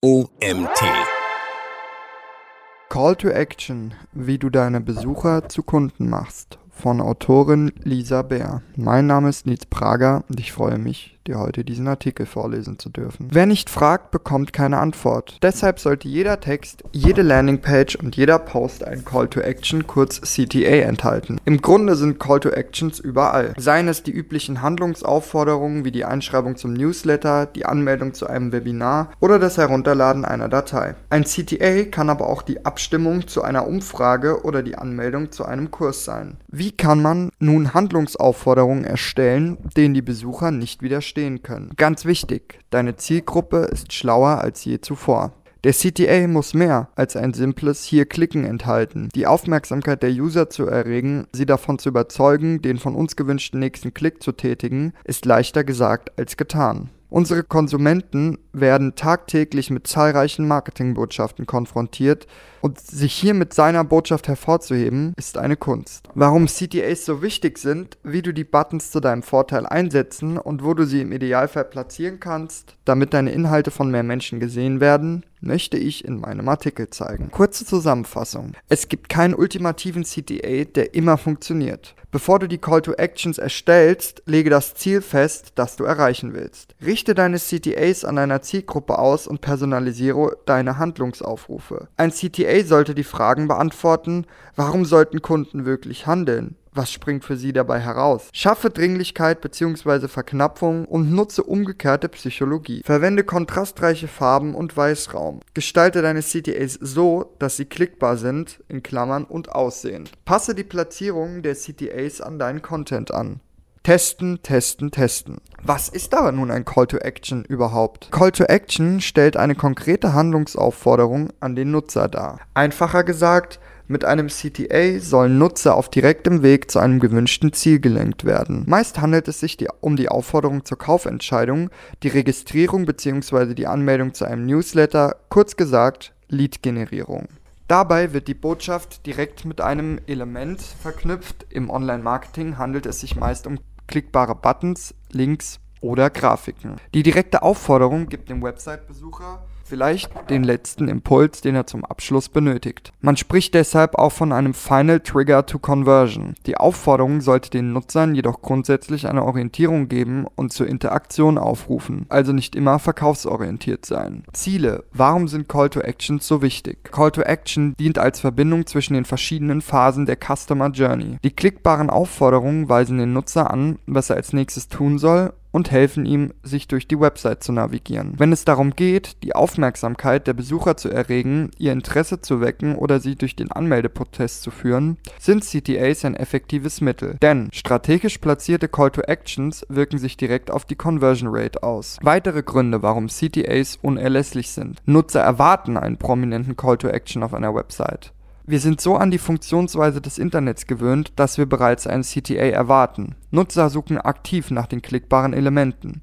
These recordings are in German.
OMT. Call to Action, wie du deine Besucher zu Kunden machst, von Autorin Lisa Bär. Mein Name ist Nils Prager und ich freue mich, dir heute diesen Artikel vorlesen zu dürfen. Wer nicht fragt, bekommt keine Antwort. Deshalb sollte jeder Text, jede Landingpage und jeder Post einen Call to Action, kurz CTA, enthalten. Im Grunde sind Call to Actions überall. Seien es die üblichen Handlungsaufforderungen wie die Einschreibung zum Newsletter, die Anmeldung zu einem Webinar oder das Herunterladen einer Datei. Ein CTA kann aber auch die Abstimmung zu einer Umfrage oder die Anmeldung zu einem Kurs sein. Wie kann man nun Handlungsaufforderungen erstellen, denen die Besucher nicht widerstehen? Verstehen können. Ganz wichtig, deine Zielgruppe ist schlauer als je zuvor. Der CTA muss mehr als ein simples Hier klicken enthalten. Die Aufmerksamkeit der User zu erregen, sie davon zu überzeugen, den von uns gewünschten nächsten Klick zu tätigen, ist leichter gesagt als getan. Unsere Konsumenten werden tagtäglich mit zahlreichen Marketingbotschaften konfrontiert und sich hier mit seiner Botschaft hervorzuheben, ist eine Kunst. Warum CTAs so wichtig sind, wie du die Buttons zu deinem Vorteil einsetzen und wo du sie im Idealfall platzieren kannst, damit deine Inhalte von mehr Menschen gesehen werden, möchte ich in meinem Artikel zeigen. Kurze Zusammenfassung. Es gibt keinen ultimativen CTA, der immer funktioniert. Bevor du die Call to Actions erstellst, lege das Ziel fest, das du erreichen willst. Richte deine CTAs an deiner Zielgruppe aus und personalisiere deine Handlungsaufrufe. Ein CTA sollte die Fragen beantworten, warum sollten Kunden wirklich handeln? Was springt für sie dabei heraus? Schaffe Dringlichkeit bzw. Verknappung und nutze umgekehrte Psychologie. Verwende kontrastreiche Farben und Weißraum. Gestalte deine CTAs so, dass sie klickbar sind, in Klammern und aussehen. Passe die Platzierung der CTAs an deinen Content an. Testen, testen, testen. Was ist aber nun ein Call to Action überhaupt? Call to Action stellt eine konkrete Handlungsaufforderung an den Nutzer dar. Einfacher gesagt, mit einem CTA sollen Nutzer auf direktem Weg zu einem gewünschten Ziel gelenkt werden. Meist handelt es sich die, um die Aufforderung zur Kaufentscheidung, die Registrierung bzw. die Anmeldung zu einem Newsletter, kurz gesagt Lead-Generierung. Dabei wird die Botschaft direkt mit einem Element verknüpft. Im Online-Marketing handelt es sich meist um klickbare Buttons, Links oder Grafiken. Die direkte Aufforderung gibt dem Website-Besucher vielleicht den letzten Impuls, den er zum Abschluss benötigt. Man spricht deshalb auch von einem Final Trigger to Conversion. Die Aufforderung sollte den Nutzern jedoch grundsätzlich eine Orientierung geben und zur Interaktion aufrufen, also nicht immer verkaufsorientiert sein. Ziele. Warum sind Call to Actions so wichtig? Call to Action dient als Verbindung zwischen den verschiedenen Phasen der Customer Journey. Die klickbaren Aufforderungen weisen den Nutzer an, was er als nächstes tun soll und helfen ihm, sich durch die Website zu navigieren. Wenn es darum geht, die Aufmerksamkeit der Besucher zu erregen, ihr Interesse zu wecken oder sie durch den Anmeldeprozess zu führen, sind CTAs ein effektives Mittel. Denn strategisch platzierte Call to Actions wirken sich direkt auf die Conversion Rate aus. Weitere Gründe, warum CTAs unerlässlich sind. Nutzer erwarten einen prominenten Call to Action auf einer Website. Wir sind so an die Funktionsweise des Internets gewöhnt, dass wir bereits ein CTA erwarten. Nutzer suchen aktiv nach den klickbaren Elementen.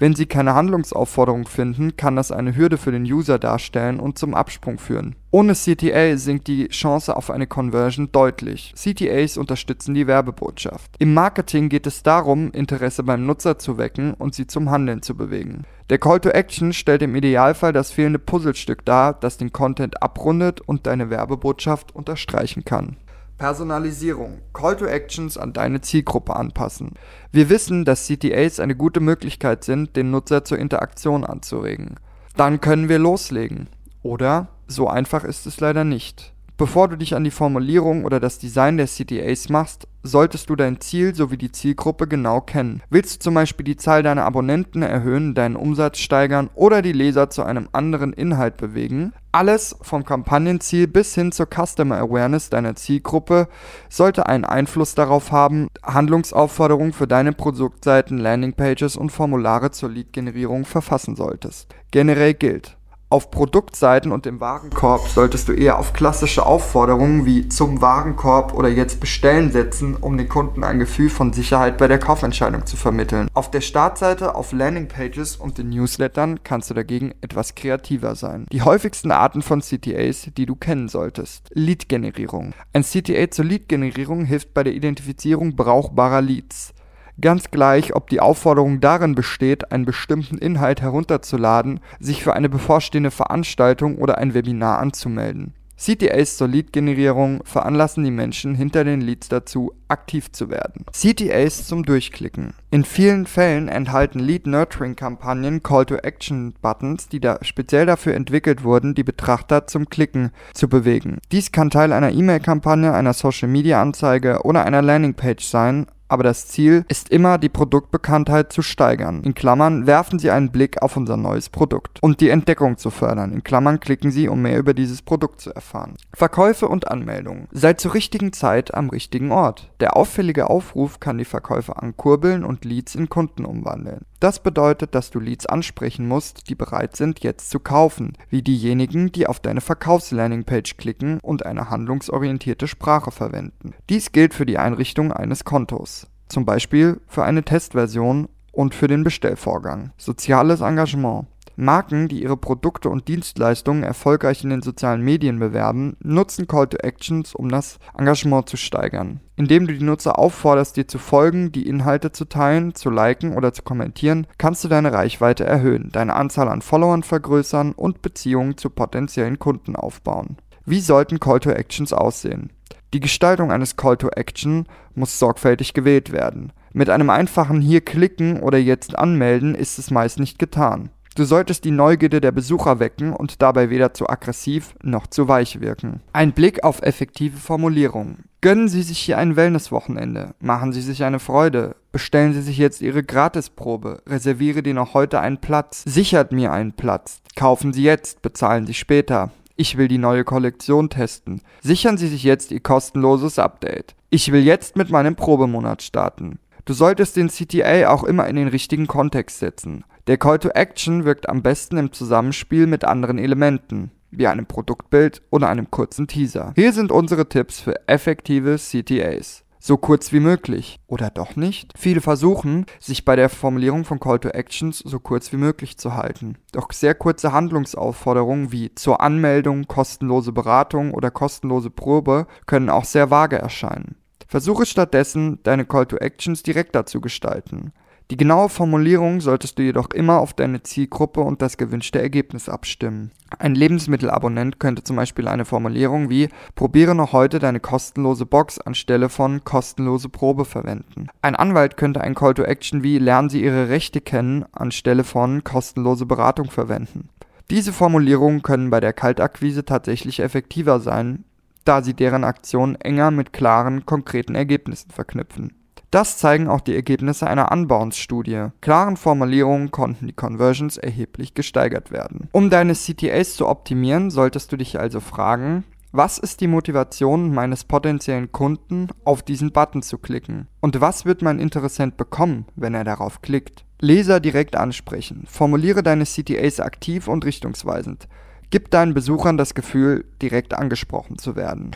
Wenn sie keine Handlungsaufforderung finden, kann das eine Hürde für den User darstellen und zum Absprung führen. Ohne CTA sinkt die Chance auf eine Conversion deutlich. CTAs unterstützen die Werbebotschaft. Im Marketing geht es darum, Interesse beim Nutzer zu wecken und sie zum Handeln zu bewegen. Der Call to Action stellt im Idealfall das fehlende Puzzlestück dar, das den Content abrundet und deine Werbebotschaft unterstreichen kann. Personalisierung. Call to Actions an deine Zielgruppe anpassen. Wir wissen, dass CTAs eine gute Möglichkeit sind, den Nutzer zur Interaktion anzuregen. Dann können wir loslegen. Oder so einfach ist es leider nicht. Bevor du dich an die Formulierung oder das Design der CTAs machst, solltest du dein Ziel sowie die Zielgruppe genau kennen. Willst du zum Beispiel die Zahl deiner Abonnenten erhöhen, deinen Umsatz steigern oder die Leser zu einem anderen Inhalt bewegen? Alles vom Kampagnenziel bis hin zur Customer Awareness deiner Zielgruppe sollte einen Einfluss darauf haben, Handlungsaufforderungen für deine Produktseiten, Landingpages und Formulare zur Lead-Generierung verfassen solltest. Generell gilt, auf Produktseiten und im Warenkorb solltest du eher auf klassische Aufforderungen wie zum Warenkorb oder jetzt bestellen setzen, um den Kunden ein Gefühl von Sicherheit bei der Kaufentscheidung zu vermitteln. Auf der Startseite, auf Landingpages und den Newslettern kannst du dagegen etwas kreativer sein. Die häufigsten Arten von CTAs, die du kennen solltest. Lead-Generierung. Ein CTA zur Lead-Generierung hilft bei der Identifizierung brauchbarer Leads. Ganz gleich, ob die Aufforderung darin besteht, einen bestimmten Inhalt herunterzuladen, sich für eine bevorstehende Veranstaltung oder ein Webinar anzumelden. CTAs zur Lead-Generierung veranlassen die Menschen hinter den Leads dazu, aktiv zu werden. CTAs zum Durchklicken. In vielen Fällen enthalten Lead-Nurturing-Kampagnen Call-to-Action-Buttons, die da speziell dafür entwickelt wurden, die Betrachter zum Klicken zu bewegen. Dies kann Teil einer E-Mail-Kampagne, einer Social-Media-Anzeige oder einer Landingpage sein, aber das Ziel ist immer, die Produktbekanntheit zu steigern. In Klammern werfen Sie einen Blick auf unser neues Produkt und die Entdeckung zu fördern. In Klammern klicken Sie, um mehr über dieses Produkt zu erfahren. Verkäufe und Anmeldungen. Seid zur richtigen Zeit am richtigen Ort. Der auffällige Aufruf kann die Verkäufe ankurbeln und Leads in Kunden umwandeln. Das bedeutet, dass du Leads ansprechen musst, die bereit sind, jetzt zu kaufen, wie diejenigen, die auf deine Verkaufs-Landingpage klicken und eine handlungsorientierte Sprache verwenden. Dies gilt für die Einrichtung eines Kontos, zum Beispiel für eine Testversion und für den Bestellvorgang. Soziales Engagement. Marken, die ihre Produkte und Dienstleistungen erfolgreich in den sozialen Medien bewerben, nutzen Call to Actions, um das Engagement zu steigern. Indem du die Nutzer aufforderst, dir zu folgen, die Inhalte zu teilen, zu liken oder zu kommentieren, kannst du deine Reichweite erhöhen, deine Anzahl an Followern vergrößern und Beziehungen zu potenziellen Kunden aufbauen. Wie sollten Call to Actions aussehen? Die Gestaltung eines Call to Action muss sorgfältig gewählt werden. Mit einem einfachen Hier klicken oder jetzt anmelden ist es meist nicht getan. Du solltest die Neugierde der Besucher wecken und dabei weder zu aggressiv noch zu weich wirken. Ein Blick auf effektive Formulierungen. Gönnen Sie sich hier ein Wellnesswochenende. Machen Sie sich eine Freude. Bestellen Sie sich jetzt Ihre Gratisprobe. Reserviere dir noch heute einen Platz. Sichert mir einen Platz. Kaufen Sie jetzt, bezahlen Sie später. Ich will die neue Kollektion testen. Sichern Sie sich jetzt Ihr kostenloses Update. Ich will jetzt mit meinem Probemonat starten. Du solltest den CTA auch immer in den richtigen Kontext setzen. Der Call to Action wirkt am besten im Zusammenspiel mit anderen Elementen, wie einem Produktbild oder einem kurzen Teaser. Hier sind unsere Tipps für effektive CTAs. So kurz wie möglich. Oder doch nicht? Viele versuchen, sich bei der Formulierung von Call to Actions so kurz wie möglich zu halten. Doch sehr kurze Handlungsaufforderungen wie zur Anmeldung, kostenlose Beratung oder kostenlose Probe können auch sehr vage erscheinen. Versuche stattdessen, deine Call to Actions direkter zu gestalten. Die genaue Formulierung solltest du jedoch immer auf deine Zielgruppe und das gewünschte Ergebnis abstimmen. Ein Lebensmittelabonnent könnte zum Beispiel eine Formulierung wie Probiere noch heute deine kostenlose Box anstelle von kostenlose Probe verwenden. Ein Anwalt könnte ein Call to Action wie Lernen Sie Ihre Rechte kennen anstelle von kostenlose Beratung verwenden. Diese Formulierungen können bei der Kaltakquise tatsächlich effektiver sein, da sie deren Aktionen enger mit klaren, konkreten Ergebnissen verknüpfen. Das zeigen auch die Ergebnisse einer Unbounce-Studie. Klaren Formulierungen konnten die Conversions erheblich gesteigert werden. Um deine CTAs zu optimieren, solltest du dich also fragen, was ist die Motivation meines potenziellen Kunden, auf diesen Button zu klicken? Und was wird mein Interessent bekommen, wenn er darauf klickt? Leser direkt ansprechen. Formuliere deine CTAs aktiv und richtungsweisend. Gib deinen Besuchern das Gefühl, direkt angesprochen zu werden.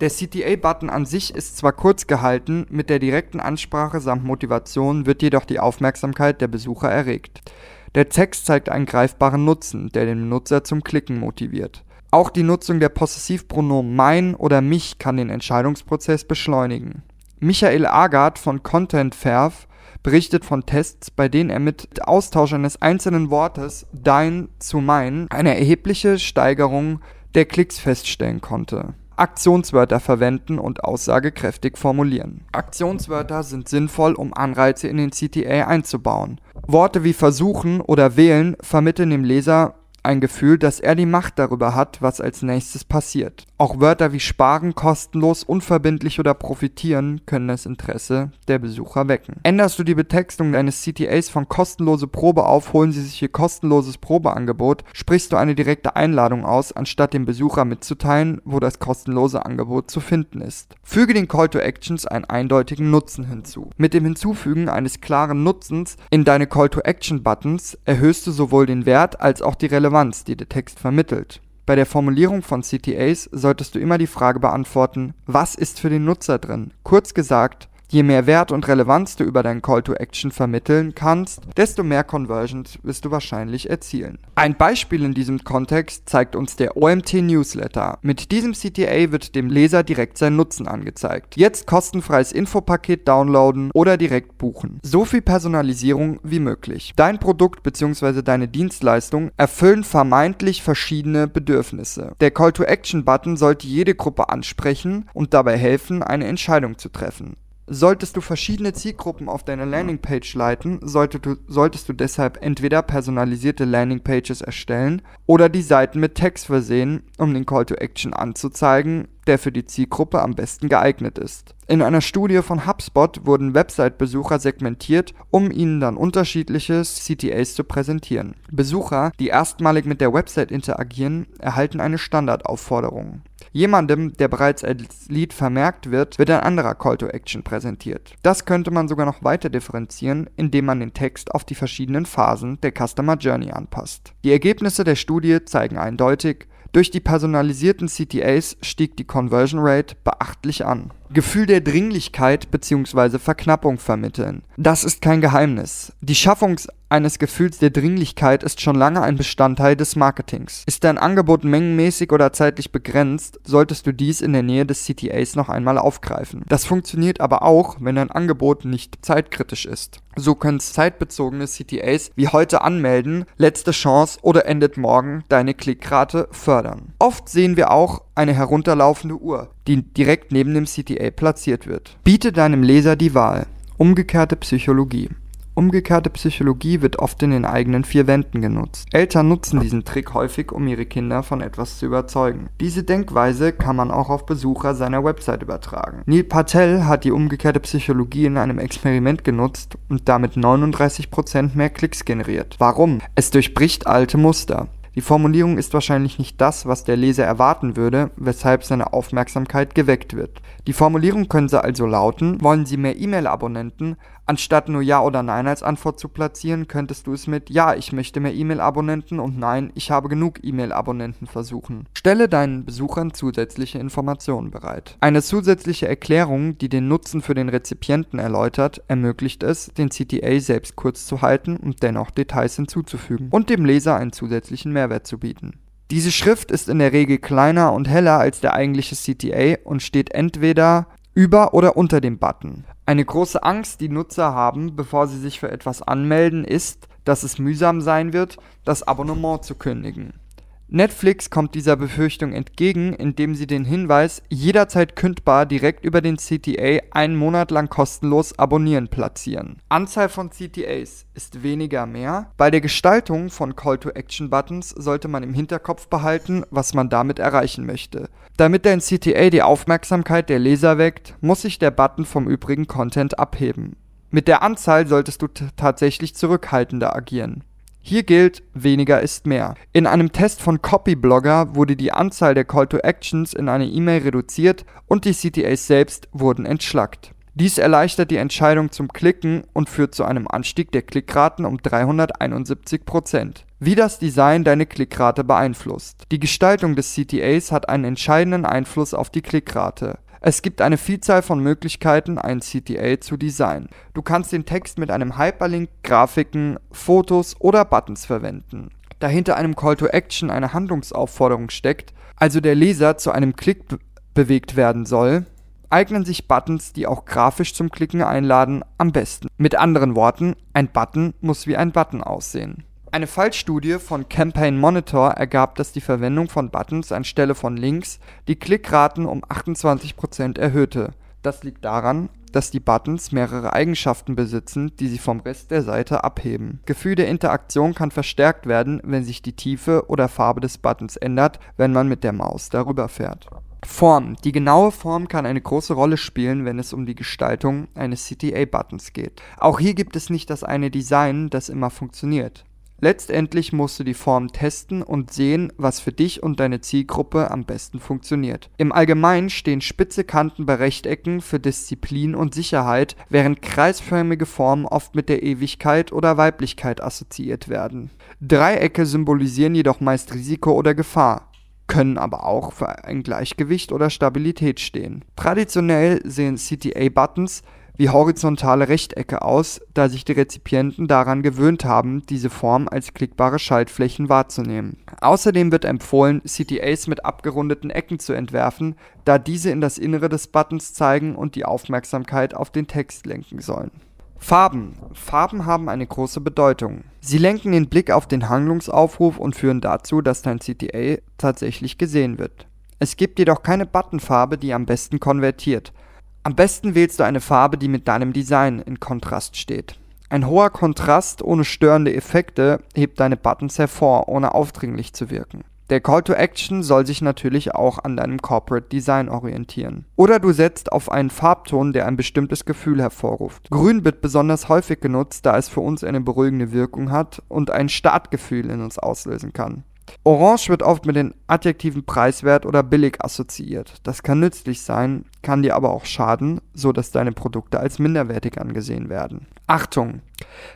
Der CTA-Button an sich ist zwar kurz gehalten, mit der direkten Ansprache samt Motivation wird jedoch die Aufmerksamkeit der Besucher erregt. Der Text zeigt einen greifbaren Nutzen, der den Nutzer zum Klicken motiviert. Auch die Nutzung der Possessivpronomen mein oder mich kann den Entscheidungsprozess beschleunigen. Michael Agard von ContentFerv berichtet von Tests, bei denen er mit Austausch eines einzelnen Wortes dein zu mein eine erhebliche Steigerung der Klicks feststellen konnte. Aktionswörter verwenden und aussagekräftig formulieren. Aktionswörter sind sinnvoll, um Anreize in den CTA einzubauen. Worte wie versuchen oder wählen vermitteln dem Leser ein Gefühl, dass er die Macht darüber hat, was als nächstes passiert. Auch Wörter wie sparen, kostenlos, unverbindlich oder profitieren können das Interesse der Besucher wecken. Änderst du die Betextung deines CTAs von kostenlose Probe auf, holen sie sich ihr kostenloses Probeangebot, sprichst du eine direkte Einladung aus, anstatt dem Besucher mitzuteilen, wo das kostenlose Angebot zu finden ist. Füge den Call to Actions einen eindeutigen Nutzen hinzu. Mit dem Hinzufügen eines klaren Nutzens in deine Call to Action Buttons erhöhst du sowohl den Wert als auch die Relevanz, die der Text vermittelt. Bei der Formulierung von CTAs solltest du immer die Frage beantworten, was ist für den Nutzer drin? Kurz gesagt, Je mehr Wert und Relevanz du über deinen Call to Action vermitteln kannst, desto mehr Conversions wirst du wahrscheinlich erzielen. Ein Beispiel in diesem Kontext zeigt uns der OMT Newsletter. Mit diesem CTA wird dem Leser direkt sein Nutzen angezeigt. Jetzt kostenfreies Infopaket downloaden oder direkt buchen. So viel Personalisierung wie möglich. Dein Produkt bzw. deine Dienstleistung erfüllen vermeintlich verschiedene Bedürfnisse. Der Call to Action Button sollte jede Gruppe ansprechen und dabei helfen, eine Entscheidung zu treffen. Solltest du verschiedene Zielgruppen auf deine Landingpage leiten, solltest du, solltest du deshalb entweder personalisierte Landingpages erstellen oder die Seiten mit Text versehen, um den Call to Action anzuzeigen, der für die Zielgruppe am besten geeignet ist. In einer Studie von HubSpot wurden Website-Besucher segmentiert, um ihnen dann unterschiedliche CTAs zu präsentieren. Besucher, die erstmalig mit der Website interagieren, erhalten eine Standardaufforderung. Jemandem, der bereits als Lead vermerkt wird, wird ein anderer Call to Action präsentiert. Das könnte man sogar noch weiter differenzieren, indem man den Text auf die verschiedenen Phasen der Customer Journey anpasst. Die Ergebnisse der Studie zeigen eindeutig, durch die personalisierten CTAs stieg die Conversion Rate beachtlich an. Gefühl der Dringlichkeit bzw. Verknappung vermitteln. Das ist kein Geheimnis. Die Schaffung eines Gefühls der Dringlichkeit ist schon lange ein Bestandteil des Marketings. Ist dein Angebot mengenmäßig oder zeitlich begrenzt, solltest du dies in der Nähe des CTAs noch einmal aufgreifen. Das funktioniert aber auch, wenn dein Angebot nicht zeitkritisch ist. So können zeitbezogene CTAs wie heute anmelden, letzte Chance oder endet morgen deine Klickrate fördern. Oft sehen wir auch eine herunterlaufende Uhr, die direkt neben dem CTA platziert wird. Biete deinem Leser die Wahl. Umgekehrte Psychologie. Umgekehrte Psychologie wird oft in den eigenen vier Wänden genutzt. Eltern nutzen diesen Trick häufig, um ihre Kinder von etwas zu überzeugen. Diese Denkweise kann man auch auf Besucher seiner Website übertragen. Neil Patel hat die umgekehrte Psychologie in einem Experiment genutzt und damit 39% mehr Klicks generiert. Warum? Es durchbricht alte Muster. Die Formulierung ist wahrscheinlich nicht das, was der Leser erwarten würde, weshalb seine Aufmerksamkeit geweckt wird. Die Formulierung könnte also lauten: Wollen Sie mehr E-Mail-Abonnenten? Anstatt nur Ja oder Nein als Antwort zu platzieren, könntest du es mit Ja, ich möchte mehr E-Mail-Abonnenten und Nein, ich habe genug E-Mail-Abonnenten versuchen. Stelle deinen Besuchern zusätzliche Informationen bereit. Eine zusätzliche Erklärung, die den Nutzen für den Rezipienten erläutert, ermöglicht es, den CTA selbst kurz zu halten und dennoch Details hinzuzufügen und dem Leser einen zusätzlichen Mehrwert zu bieten. Diese Schrift ist in der Regel kleiner und heller als der eigentliche CTA und steht entweder über oder unter dem Button. Eine große Angst, die Nutzer haben, bevor sie sich für etwas anmelden, ist, dass es mühsam sein wird, das Abonnement zu kündigen. Netflix kommt dieser Befürchtung entgegen, indem sie den Hinweis jederzeit kündbar direkt über den CTA einen Monat lang kostenlos abonnieren platzieren. Anzahl von CTAs ist weniger mehr. Bei der Gestaltung von Call-to-Action-Buttons sollte man im Hinterkopf behalten, was man damit erreichen möchte. Damit dein CTA die Aufmerksamkeit der Leser weckt, muss sich der Button vom übrigen Content abheben. Mit der Anzahl solltest du tatsächlich zurückhaltender agieren. Hier gilt, weniger ist mehr. In einem Test von Copyblogger wurde die Anzahl der Call to Actions in einer E-Mail reduziert und die CTAs selbst wurden entschlackt. Dies erleichtert die Entscheidung zum Klicken und führt zu einem Anstieg der Klickraten um 371%. Wie das Design deine Klickrate beeinflusst. Die Gestaltung des CTAs hat einen entscheidenden Einfluss auf die Klickrate. Es gibt eine Vielzahl von Möglichkeiten, ein CTA zu designen. Du kannst den Text mit einem Hyperlink, Grafiken, Fotos oder Buttons verwenden. Da hinter einem Call to Action eine Handlungsaufforderung steckt, also der Leser zu einem Klick bewegt werden soll, eignen sich Buttons, die auch grafisch zum Klicken einladen, am besten. Mit anderen Worten, ein Button muss wie ein Button aussehen. Eine Fallstudie von Campaign Monitor ergab, dass die Verwendung von Buttons anstelle von Links die Klickraten um 28% erhöhte. Das liegt daran, dass die Buttons mehrere Eigenschaften besitzen, die sie vom Rest der Seite abheben. Gefühl der Interaktion kann verstärkt werden, wenn sich die Tiefe oder Farbe des Buttons ändert, wenn man mit der Maus darüber fährt. Form. Die genaue Form kann eine große Rolle spielen, wenn es um die Gestaltung eines CTA-Buttons geht. Auch hier gibt es nicht das eine Design, das immer funktioniert. Letztendlich musst du die Form testen und sehen, was für dich und deine Zielgruppe am besten funktioniert. Im Allgemeinen stehen spitze Kanten bei Rechtecken für Disziplin und Sicherheit, während kreisförmige Formen oft mit der Ewigkeit oder Weiblichkeit assoziiert werden. Dreiecke symbolisieren jedoch meist Risiko oder Gefahr, können aber auch für ein Gleichgewicht oder Stabilität stehen. Traditionell sehen CTA-Buttons wie horizontale Rechtecke aus, da sich die Rezipienten daran gewöhnt haben, diese Form als klickbare Schaltflächen wahrzunehmen. Außerdem wird empfohlen, CTAs mit abgerundeten Ecken zu entwerfen, da diese in das Innere des Buttons zeigen und die Aufmerksamkeit auf den Text lenken sollen. Farben. Farben haben eine große Bedeutung. Sie lenken den Blick auf den Handlungsaufruf und führen dazu, dass dein CTA tatsächlich gesehen wird. Es gibt jedoch keine Buttonfarbe, die am besten konvertiert. Am besten wählst du eine Farbe, die mit deinem Design in Kontrast steht. Ein hoher Kontrast ohne störende Effekte hebt deine Buttons hervor, ohne aufdringlich zu wirken. Der Call to Action soll sich natürlich auch an deinem Corporate Design orientieren. Oder du setzt auf einen Farbton, der ein bestimmtes Gefühl hervorruft. Grün wird besonders häufig genutzt, da es für uns eine beruhigende Wirkung hat und ein Startgefühl in uns auslösen kann. Orange wird oft mit den Adjektiven preiswert oder billig assoziiert. Das kann nützlich sein, kann dir aber auch schaden, so dass deine Produkte als minderwertig angesehen werden. Achtung!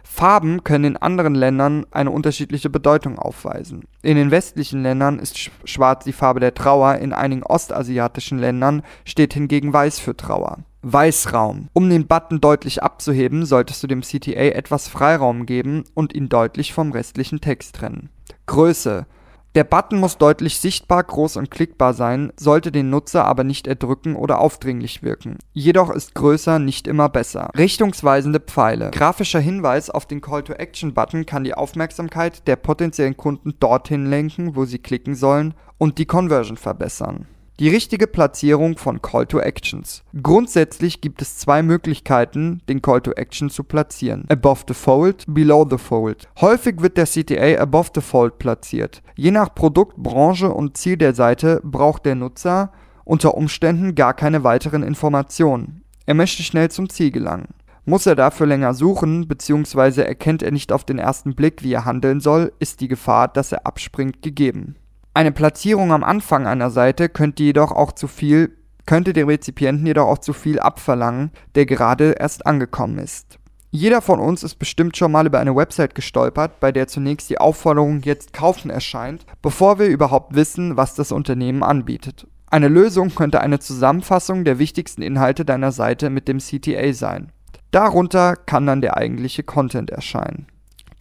Farben können in anderen Ländern eine unterschiedliche Bedeutung aufweisen. In den westlichen Ländern ist schwarz die Farbe der Trauer, in einigen ostasiatischen Ländern steht hingegen weiß für Trauer. Weißraum. Um den Button deutlich abzuheben, solltest du dem CTA etwas Freiraum geben und ihn deutlich vom restlichen Text trennen. Größe. Der Button muss deutlich sichtbar, groß und klickbar sein, sollte den Nutzer aber nicht erdrücken oder aufdringlich wirken. Jedoch ist größer nicht immer besser. Richtungsweisende Pfeile. Grafischer Hinweis auf den Call-to-Action-Button kann die Aufmerksamkeit der potenziellen Kunden dorthin lenken, wo sie klicken sollen und die Conversion verbessern. Die richtige Platzierung von Call to Actions. Grundsätzlich gibt es zwei Möglichkeiten, den Call to Action zu platzieren. Above the Fold, Below the Fold. Häufig wird der CTA above the Fold platziert. Je nach Produkt, Branche und Ziel der Seite braucht der Nutzer unter Umständen gar keine weiteren Informationen. Er möchte schnell zum Ziel gelangen. Muss er dafür länger suchen, bzw. erkennt er nicht auf den ersten Blick, wie er handeln soll, ist die Gefahr, dass er abspringt, gegeben. Eine Platzierung am Anfang einer Seite könnte jedoch auch zu viel, könnte dem Rezipienten jedoch auch zu viel abverlangen, der gerade erst angekommen ist. Jeder von uns ist bestimmt schon mal über eine Website gestolpert, bei der zunächst die Aufforderung jetzt kaufen erscheint, bevor wir überhaupt wissen, was das Unternehmen anbietet. Eine Lösung könnte eine Zusammenfassung der wichtigsten Inhalte deiner Seite mit dem CTA sein. Darunter kann dann der eigentliche Content erscheinen.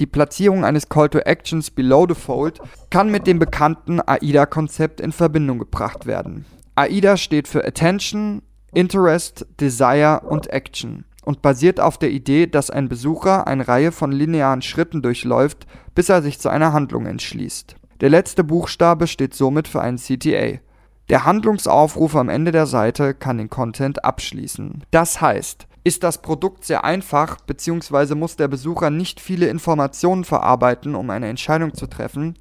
Die Platzierung eines Call to Actions below the fold kann mit dem bekannten AIDA-Konzept in Verbindung gebracht werden. AIDA steht für Attention, Interest, Desire und Action und basiert auf der Idee, dass ein Besucher eine Reihe von linearen Schritten durchläuft, bis er sich zu einer Handlung entschließt. Der letzte Buchstabe steht somit für einen CTA. Der Handlungsaufruf am Ende der Seite kann den Content abschließen. Das heißt, ist das Produkt sehr einfach, beziehungsweise muss der Besucher nicht viele Informationen verarbeiten, um eine Entscheidung zu treffen,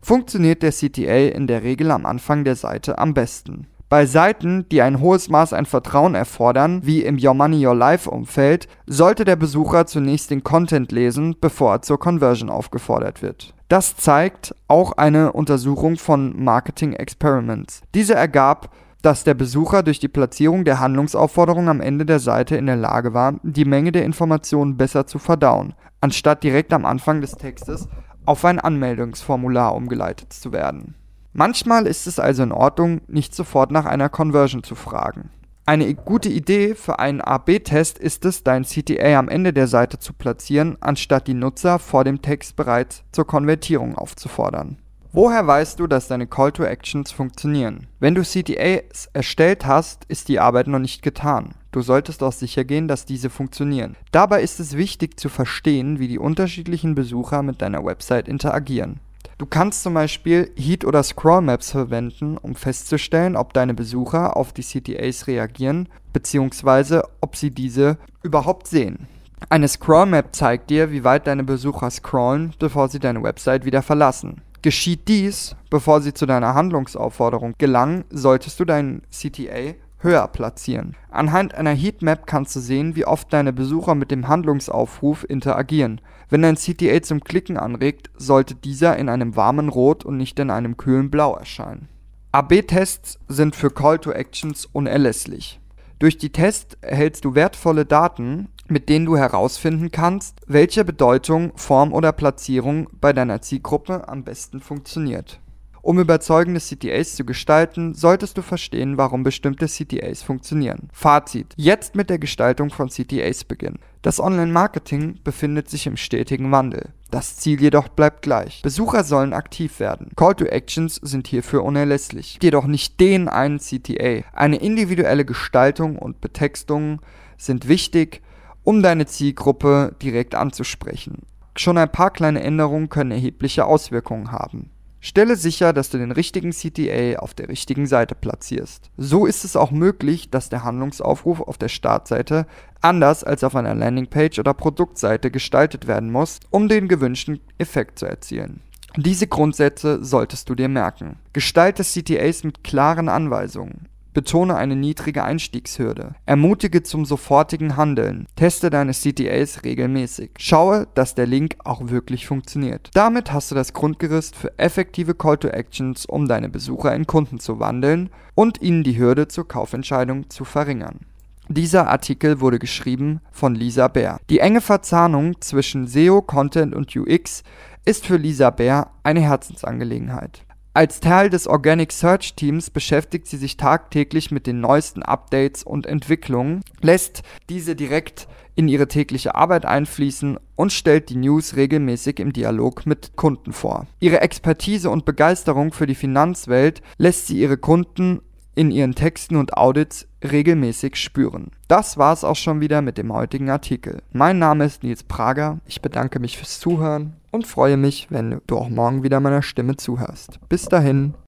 funktioniert der CTA in der Regel am Anfang der Seite am besten. Bei Seiten, die ein hohes Maß an Vertrauen erfordern, wie im Your Money Your Life Umfeld, sollte der Besucher zunächst den Content lesen, bevor er zur Conversion aufgefordert wird. Das zeigt auch eine Untersuchung von Marketing Experiments. Diese ergab, dass der Besucher durch die Platzierung der Handlungsaufforderung am Ende der Seite in der Lage war, die Menge der Informationen besser zu verdauen, anstatt direkt am Anfang des Textes auf ein Anmeldungsformular umgeleitet zu werden. Manchmal ist es also in Ordnung, nicht sofort nach einer Conversion zu fragen. Eine gute Idee für einen A-B-Test ist es, dein CTA am Ende der Seite zu platzieren, anstatt die Nutzer vor dem Text bereits zur Konvertierung aufzufordern. Woher weißt du, dass deine Call to Actions funktionieren? Wenn du CTAs erstellt hast, ist die Arbeit noch nicht getan. Du solltest auch sicher gehen, dass diese funktionieren. Dabei ist es wichtig zu verstehen, wie die unterschiedlichen Besucher mit deiner Website interagieren. Du kannst zum Beispiel Heat- oder Scroll-Maps verwenden, um festzustellen, ob deine Besucher auf die CTAs reagieren, bzw. ob sie diese überhaupt sehen. Eine Scroll-Map zeigt dir, wie weit deine Besucher scrollen, bevor sie deine Website wieder verlassen. Geschieht dies, bevor sie zu deiner Handlungsaufforderung gelangen, solltest du deinen CTA höher platzieren. Anhand einer Heatmap kannst du sehen, wie oft deine Besucher mit dem Handlungsaufruf interagieren. Wenn dein CTA zum Klicken anregt, sollte dieser in einem warmen Rot und nicht in einem kühlen Blau erscheinen. AB-Tests sind für Call to Actions unerlässlich. Durch die Tests erhältst du wertvolle Daten, mit denen du herausfinden kannst, welche Bedeutung, Form oder Platzierung bei deiner Zielgruppe am besten funktioniert. Um überzeugende CTAs zu gestalten, solltest du verstehen, warum bestimmte CTAs funktionieren. Fazit. Jetzt mit der Gestaltung von CTAs beginnen. Das Online-Marketing befindet sich im stetigen Wandel. Das Ziel jedoch bleibt gleich. Besucher sollen aktiv werden. Call to Actions sind hierfür unerlässlich. Jedoch nicht den einen CTA. Eine individuelle Gestaltung und Betextung sind wichtig, um deine Zielgruppe direkt anzusprechen. Schon ein paar kleine Änderungen können erhebliche Auswirkungen haben. Stelle sicher, dass du den richtigen CTA auf der richtigen Seite platzierst. So ist es auch möglich, dass der Handlungsaufruf auf der Startseite anders als auf einer Landingpage oder Produktseite gestaltet werden muss, um den gewünschten Effekt zu erzielen. Diese Grundsätze solltest du dir merken. Gestalte CTAs mit klaren Anweisungen. Betone eine niedrige Einstiegshürde. Ermutige zum sofortigen Handeln. Teste deine CTAs regelmäßig. Schaue, dass der Link auch wirklich funktioniert. Damit hast du das Grundgerüst für effektive Call to Actions, um deine Besucher in Kunden zu wandeln und ihnen die Hürde zur Kaufentscheidung zu verringern. Dieser Artikel wurde geschrieben von Lisa Bär. Die enge Verzahnung zwischen SEO, Content und UX ist für Lisa Bär eine Herzensangelegenheit. Als Teil des Organic Search Teams beschäftigt sie sich tagtäglich mit den neuesten Updates und Entwicklungen, lässt diese direkt in ihre tägliche Arbeit einfließen und stellt die News regelmäßig im Dialog mit Kunden vor. Ihre Expertise und Begeisterung für die Finanzwelt lässt sie ihre Kunden in ihren Texten und Audits regelmäßig spüren. Das war's auch schon wieder mit dem heutigen Artikel. Mein Name ist Nils Prager, ich bedanke mich fürs Zuhören und freue mich, wenn du auch morgen wieder meiner Stimme zuhörst. Bis dahin.